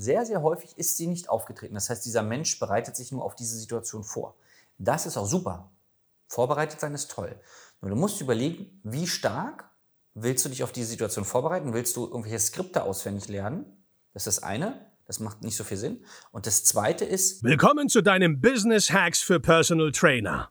sehr, sehr häufig ist sie nicht aufgetreten. Das heißt, dieser Mensch bereitet sich nur auf diese Situation vor. Das ist auch super. Vorbereitet sein ist toll. Nur du musst überlegen, wie stark willst du dich auf diese Situation vorbereiten? Willst du irgendwelche Skripte auswendig lernen? Das ist das eine. Das macht nicht so viel Sinn. Und das zweite ist. Willkommen zu deinem Business Hacks für Personal Trainer.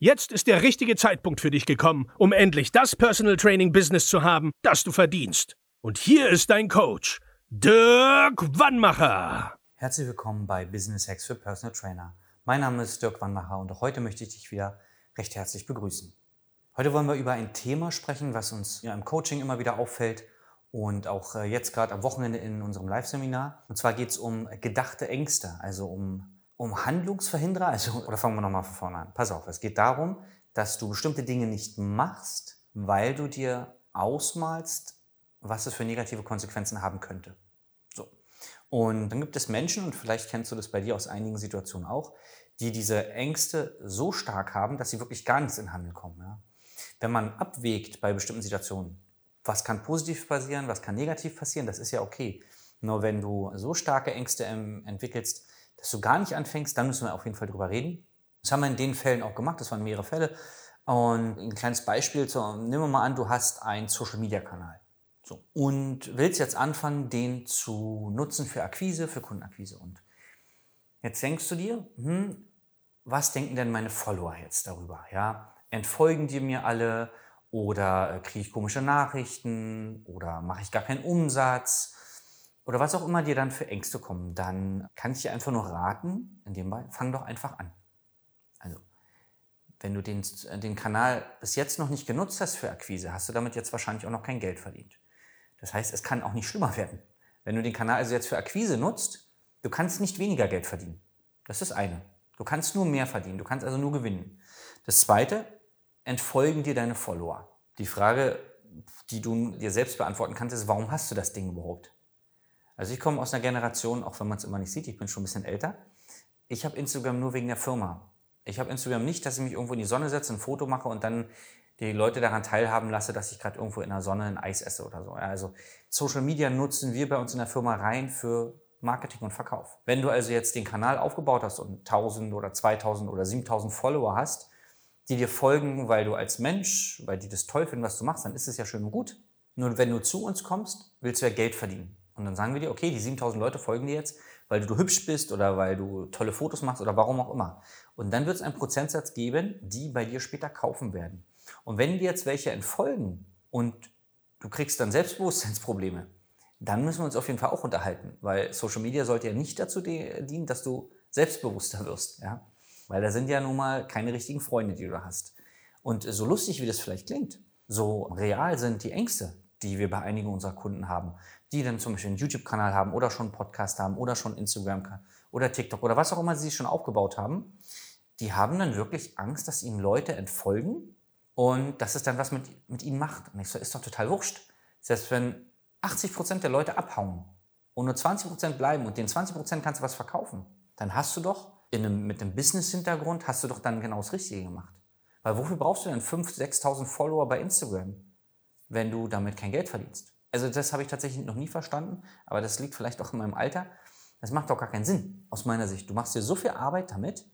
Jetzt ist der richtige Zeitpunkt für dich gekommen, um endlich das Personal Training Business zu haben, das du verdienst. Und hier ist dein Coach, Dirk Wannmacher. Herzlich willkommen bei Business Hacks für Personal Trainer. Mein Name ist Dirk Wannmacher und heute möchte ich dich wieder recht herzlich begrüßen. Heute wollen wir über ein Thema sprechen, was uns ja im Coaching immer wieder auffällt und auch äh, jetzt gerade am Wochenende in unserem Live-Seminar. Und zwar geht es um gedachte Ängste, also um um Handlungsverhinderer, also, oder fangen wir nochmal von vorne an. Pass auf, es geht darum, dass du bestimmte Dinge nicht machst, weil du dir ausmalst, was es für negative Konsequenzen haben könnte. So. Und dann gibt es Menschen, und vielleicht kennst du das bei dir aus einigen Situationen auch, die diese Ängste so stark haben, dass sie wirklich gar nichts in Handel kommen. Ja? Wenn man abwägt bei bestimmten Situationen, was kann positiv passieren, was kann negativ passieren, das ist ja okay. Nur wenn du so starke Ängste entwickelst, dass du gar nicht anfängst, dann müssen wir auf jeden Fall drüber reden. Das haben wir in den Fällen auch gemacht, das waren mehrere Fälle. Und ein kleines Beispiel, so, nehmen wir mal an, du hast einen Social-Media-Kanal. So, und willst jetzt anfangen, den zu nutzen für Akquise, für Kundenakquise. Und jetzt denkst du dir, hm, was denken denn meine Follower jetzt darüber? Ja? Entfolgen die mir alle oder äh, kriege ich komische Nachrichten oder mache ich gar keinen Umsatz? Oder was auch immer dir dann für Ängste kommen, dann kann ich dir einfach nur raten, in dem Fall, fang doch einfach an. Also, wenn du den, den Kanal bis jetzt noch nicht genutzt hast für Akquise, hast du damit jetzt wahrscheinlich auch noch kein Geld verdient. Das heißt, es kann auch nicht schlimmer werden. Wenn du den Kanal also jetzt für Akquise nutzt, du kannst nicht weniger Geld verdienen. Das ist eine. Du kannst nur mehr verdienen, du kannst also nur gewinnen. Das zweite, entfolgen dir deine Follower. Die Frage, die du dir selbst beantworten kannst, ist, warum hast du das Ding überhaupt? Also ich komme aus einer Generation, auch wenn man es immer nicht sieht, ich bin schon ein bisschen älter. Ich habe Instagram nur wegen der Firma. Ich habe Instagram nicht, dass ich mich irgendwo in die Sonne setze, ein Foto mache und dann die Leute daran teilhaben lasse, dass ich gerade irgendwo in der Sonne ein Eis esse oder so. Also Social Media nutzen wir bei uns in der Firma rein für Marketing und Verkauf. Wenn du also jetzt den Kanal aufgebaut hast und 1000 oder 2000 oder 7000 Follower hast, die dir folgen, weil du als Mensch, weil die das toll finden, was du machst, dann ist es ja schön und gut. Nur wenn du zu uns kommst, willst du ja Geld verdienen. Und dann sagen wir dir, okay, die 7000 Leute folgen dir jetzt, weil du hübsch bist oder weil du tolle Fotos machst oder warum auch immer. Und dann wird es einen Prozentsatz geben, die bei dir später kaufen werden. Und wenn dir jetzt welche entfolgen und du kriegst dann Selbstbewusstseinsprobleme, dann müssen wir uns auf jeden Fall auch unterhalten, weil Social Media sollte ja nicht dazu dienen, dass du selbstbewusster wirst, ja? Weil da sind ja nun mal keine richtigen Freunde, die du hast. Und so lustig, wie das vielleicht klingt, so real sind die Ängste, die wir bei einigen unserer Kunden haben die dann zum Beispiel einen YouTube-Kanal haben oder schon einen Podcast haben oder schon Instagram oder TikTok oder was auch immer sie schon aufgebaut haben, die haben dann wirklich Angst, dass ihnen Leute entfolgen und dass es dann was mit, mit ihnen macht. Und ich so, ist doch total wurscht. Selbst wenn 80 Prozent der Leute abhauen und nur 20 Prozent bleiben und den 20 Prozent kannst du was verkaufen, dann hast du doch einem, mit einem Business-Hintergrund hast du doch dann genau das Richtige gemacht. Weil wofür brauchst du denn 5.000, 6.000 Follower bei Instagram, wenn du damit kein Geld verdienst? Also das habe ich tatsächlich noch nie verstanden, aber das liegt vielleicht auch in meinem Alter. Das macht doch gar keinen Sinn, aus meiner Sicht. Du machst dir so viel Arbeit damit,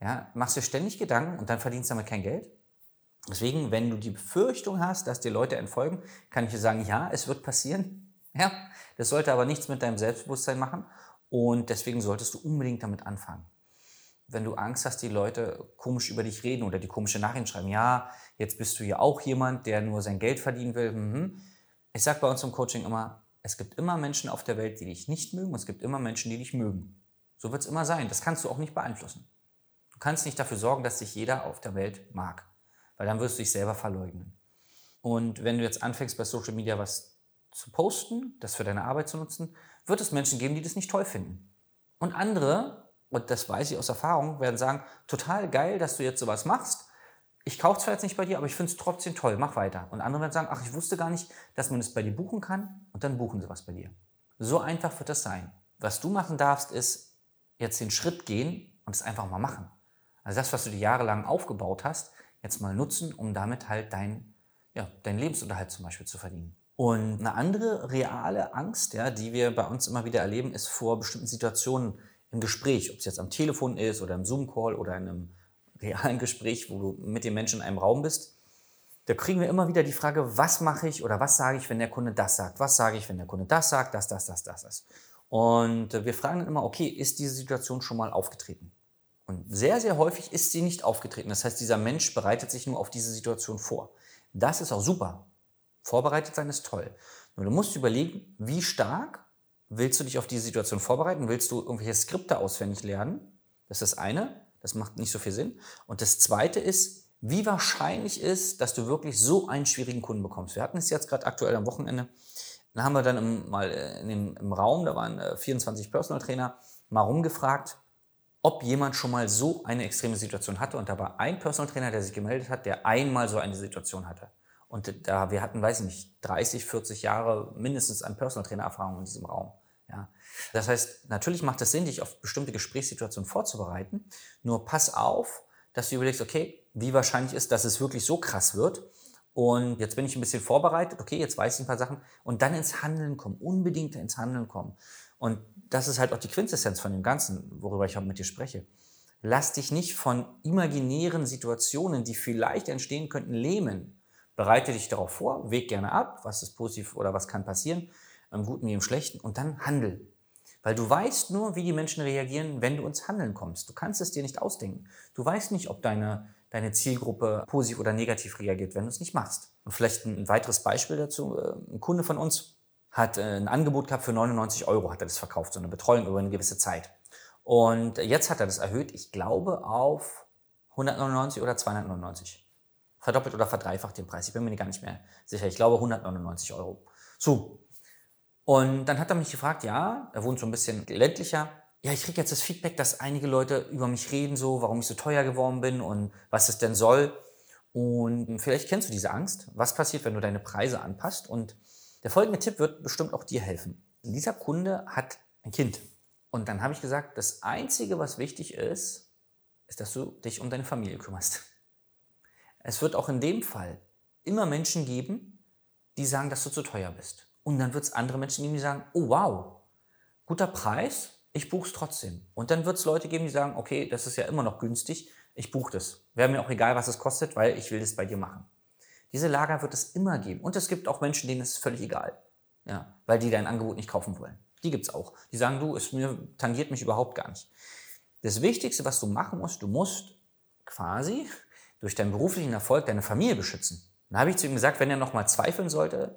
ja, machst dir ständig Gedanken und dann verdienst damit kein Geld. Deswegen, wenn du die Befürchtung hast, dass dir Leute entfolgen, kann ich dir sagen, ja, es wird passieren. Ja, das sollte aber nichts mit deinem Selbstbewusstsein machen und deswegen solltest du unbedingt damit anfangen. Wenn du Angst hast, die Leute komisch über dich reden oder die komische Nachrichten schreiben, ja, jetzt bist du ja auch jemand, der nur sein Geld verdienen will, mhm ich sage bei uns im Coaching immer, es gibt immer Menschen auf der Welt, die dich nicht mögen und es gibt immer Menschen, die dich mögen. So wird es immer sein. Das kannst du auch nicht beeinflussen. Du kannst nicht dafür sorgen, dass sich jeder auf der Welt mag, weil dann wirst du dich selber verleugnen. Und wenn du jetzt anfängst, bei Social Media was zu posten, das für deine Arbeit zu nutzen, wird es Menschen geben, die das nicht toll finden. Und andere, und das weiß ich aus Erfahrung, werden sagen, total geil, dass du jetzt sowas machst. Ich kaufe zwar jetzt nicht bei dir, aber ich finde es trotzdem toll, mach weiter. Und andere werden sagen, ach, ich wusste gar nicht, dass man es bei dir buchen kann und dann buchen sie was bei dir. So einfach wird das sein. Was du machen darfst, ist jetzt den Schritt gehen und es einfach mal machen. Also das, was du dir jahrelang aufgebaut hast, jetzt mal nutzen, um damit halt dein, ja, deinen Lebensunterhalt zum Beispiel zu verdienen. Und eine andere reale Angst, ja, die wir bei uns immer wieder erleben, ist vor bestimmten Situationen im Gespräch, ob es jetzt am Telefon ist oder im Zoom-Call oder in einem realen Gespräch, wo du mit den Menschen in einem Raum bist. Da kriegen wir immer wieder die Frage, was mache ich oder was sage ich, wenn der Kunde das sagt? Was sage ich, wenn der Kunde das sagt? Das, das, das, das, das. Und wir fragen dann immer, okay, ist diese Situation schon mal aufgetreten? Und sehr, sehr häufig ist sie nicht aufgetreten. Das heißt, dieser Mensch bereitet sich nur auf diese Situation vor. Das ist auch super. Vorbereitet sein ist toll. Nur du musst überlegen, wie stark willst du dich auf diese Situation vorbereiten? Willst du irgendwelche Skripte auswendig lernen? Das ist das eine. Das macht nicht so viel Sinn. Und das zweite ist, wie wahrscheinlich ist, dass du wirklich so einen schwierigen Kunden bekommst. Wir hatten es jetzt gerade aktuell am Wochenende. Dann haben wir dann im, mal äh, in dem, im Raum, da waren 24 äh, Personal Trainer, mal rumgefragt, ob jemand schon mal so eine extreme Situation hatte. Und da war ein Personal Trainer, der sich gemeldet hat, der einmal so eine Situation hatte. Und da wir hatten, weiß ich nicht, 30, 40 Jahre mindestens an Personal Trainer Erfahrung in diesem Raum. Das heißt, natürlich macht es Sinn, dich auf bestimmte Gesprächssituationen vorzubereiten. Nur pass auf, dass du überlegst, okay, wie wahrscheinlich ist, dass es wirklich so krass wird. Und jetzt bin ich ein bisschen vorbereitet, okay, jetzt weiß ich ein paar Sachen. Und dann ins Handeln kommen, unbedingt ins Handeln kommen. Und das ist halt auch die Quintessenz von dem Ganzen, worüber ich auch mit dir spreche. Lass dich nicht von imaginären Situationen, die vielleicht entstehen könnten, lähmen. Bereite dich darauf vor, weg gerne ab, was ist positiv oder was kann passieren, im Guten wie im Schlechten, und dann handel. Weil du weißt nur, wie die Menschen reagieren, wenn du ins Handeln kommst. Du kannst es dir nicht ausdenken. Du weißt nicht, ob deine, deine Zielgruppe positiv oder negativ reagiert, wenn du es nicht machst. Und vielleicht ein weiteres Beispiel dazu. Äh, ein Kunde von uns hat äh, ein Angebot gehabt für 99 Euro, hat er das verkauft, so eine Betreuung über eine gewisse Zeit. Und jetzt hat er das erhöht, ich glaube, auf 199 oder 299 verdoppelt oder verdreifacht den Preis. Ich bin mir gar nicht mehr sicher. Ich glaube 199 Euro. So. Und dann hat er mich gefragt, ja, er wohnt so ein bisschen ländlicher. Ja, ich kriege jetzt das Feedback, dass einige Leute über mich reden, so, warum ich so teuer geworden bin und was es denn soll. Und vielleicht kennst du diese Angst. Was passiert, wenn du deine Preise anpasst? Und der folgende Tipp wird bestimmt auch dir helfen. Dieser Kunde hat ein Kind. Und dann habe ich gesagt, das Einzige, was wichtig ist, ist, dass du dich um deine Familie kümmerst. Es wird auch in dem Fall immer Menschen geben, die sagen, dass du zu teuer bist. Und dann wird es andere Menschen geben, die sagen, oh wow, guter Preis, ich buche es trotzdem. Und dann wird es Leute geben, die sagen, okay, das ist ja immer noch günstig, ich buche das. Wäre mir auch egal, was es kostet, weil ich will das bei dir machen. Diese Lager wird es immer geben. Und es gibt auch Menschen, denen ist es völlig egal. Ja, weil die dein Angebot nicht kaufen wollen. Die gibt es auch. Die sagen, du, es mir, tangiert mich überhaupt gar nicht. Das Wichtigste, was du machen musst, du musst quasi durch deinen beruflichen Erfolg deine Familie beschützen. Dann habe ich zu ihm gesagt, wenn er nochmal zweifeln sollte,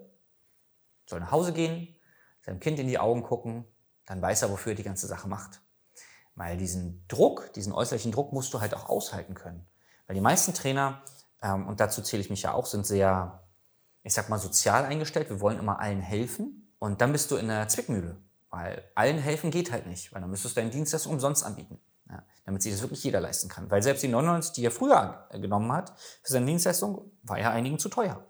soll nach Hause gehen, seinem Kind in die Augen gucken, dann weiß er, wofür er die ganze Sache macht. Weil diesen Druck, diesen äußerlichen Druck musst du halt auch aushalten können. Weil die meisten Trainer, ähm, und dazu zähle ich mich ja auch, sind sehr, ich sag mal, sozial eingestellt. Wir wollen immer allen helfen. Und dann bist du in der Zwickmühle. Weil allen helfen geht halt nicht, weil dann müsstest du deinen Dienst umsonst anbieten. Ja, damit sich das wirklich jeder leisten kann. Weil selbst die 99, die er früher genommen hat für seine Dienstleistung, war ja einigen zu teuer.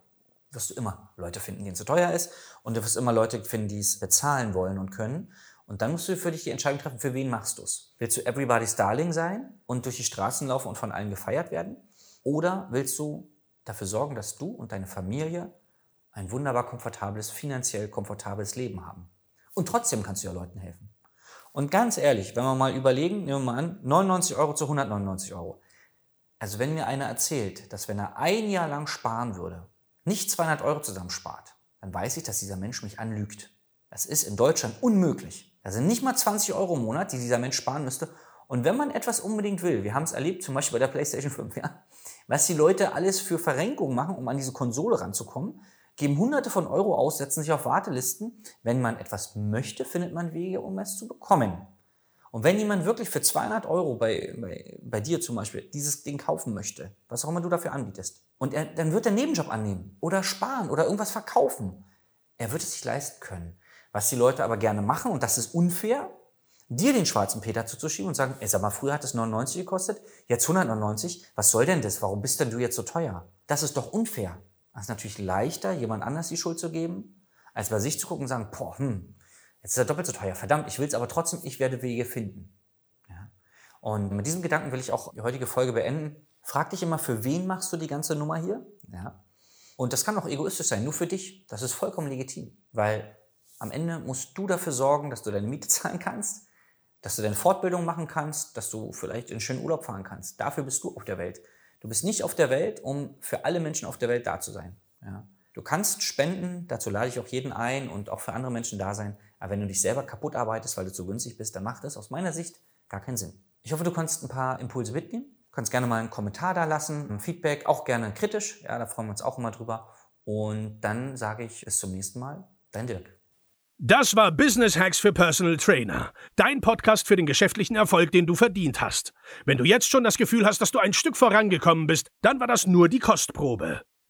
Wirst du immer Leute finden, denen zu teuer ist und du wirst immer Leute finden, die es bezahlen wollen und können. Und dann musst du für dich die Entscheidung treffen, für wen machst du es? Willst du Everybody's Darling sein und durch die Straßen laufen und von allen gefeiert werden? Oder willst du dafür sorgen, dass du und deine Familie ein wunderbar komfortables, finanziell komfortables Leben haben? Und trotzdem kannst du ja Leuten helfen. Und ganz ehrlich, wenn wir mal überlegen, nehmen wir mal an, 99 Euro zu 199 Euro. Also wenn mir einer erzählt, dass wenn er ein Jahr lang sparen würde, nicht 200 Euro zusammenspart, dann weiß ich, dass dieser Mensch mich anlügt. Das ist in Deutschland unmöglich. Das sind nicht mal 20 Euro im Monat, die dieser Mensch sparen müsste. Und wenn man etwas unbedingt will, wir haben es erlebt, zum Beispiel bei der PlayStation 5, ja, was die Leute alles für Verrenkungen machen, um an diese Konsole ranzukommen, geben hunderte von Euro aus, setzen sich auf Wartelisten. Wenn man etwas möchte, findet man Wege, um es zu bekommen. Und wenn jemand wirklich für 200 Euro bei, bei, bei dir zum Beispiel dieses Ding kaufen möchte, was auch immer du dafür anbietest, und er, dann wird er einen Nebenjob annehmen oder sparen oder irgendwas verkaufen. Er wird es sich leisten können. Was die Leute aber gerne machen, und das ist unfair, dir den schwarzen Peter zuzuschieben und sagen, ey, sag mal, früher hat es 99 gekostet, jetzt 199, was soll denn das? Warum bist denn du jetzt so teuer? Das ist doch unfair. Es ist natürlich leichter, jemand anders die Schuld zu geben, als bei sich zu gucken und sagen, boah, hm, jetzt ist er doppelt so teuer. Verdammt, ich will es aber trotzdem, ich werde Wege finden. Ja? Und mit diesem Gedanken will ich auch die heutige Folge beenden. Frag dich immer, für wen machst du die ganze Nummer hier? Ja? Und das kann auch egoistisch sein, nur für dich. Das ist vollkommen legitim, weil am Ende musst du dafür sorgen, dass du deine Miete zahlen kannst, dass du deine Fortbildung machen kannst, dass du vielleicht in schönen Urlaub fahren kannst. Dafür bist du auf der Welt. Du bist nicht auf der Welt, um für alle Menschen auf der Welt da zu sein. Ja? Du kannst spenden, dazu lade ich auch jeden ein und auch für andere Menschen da sein. Aber wenn du dich selber kaputt arbeitest, weil du zu günstig bist, dann macht das aus meiner Sicht gar keinen Sinn. Ich hoffe, du kannst ein paar Impulse mitnehmen. Du kannst gerne mal einen Kommentar da lassen, ein Feedback, auch gerne kritisch. Ja, da freuen wir uns auch immer drüber. Und dann sage ich bis zum nächsten Mal. Dein Dirk. Das war Business Hacks für Personal Trainer. Dein Podcast für den geschäftlichen Erfolg, den du verdient hast. Wenn du jetzt schon das Gefühl hast, dass du ein Stück vorangekommen bist, dann war das nur die Kostprobe.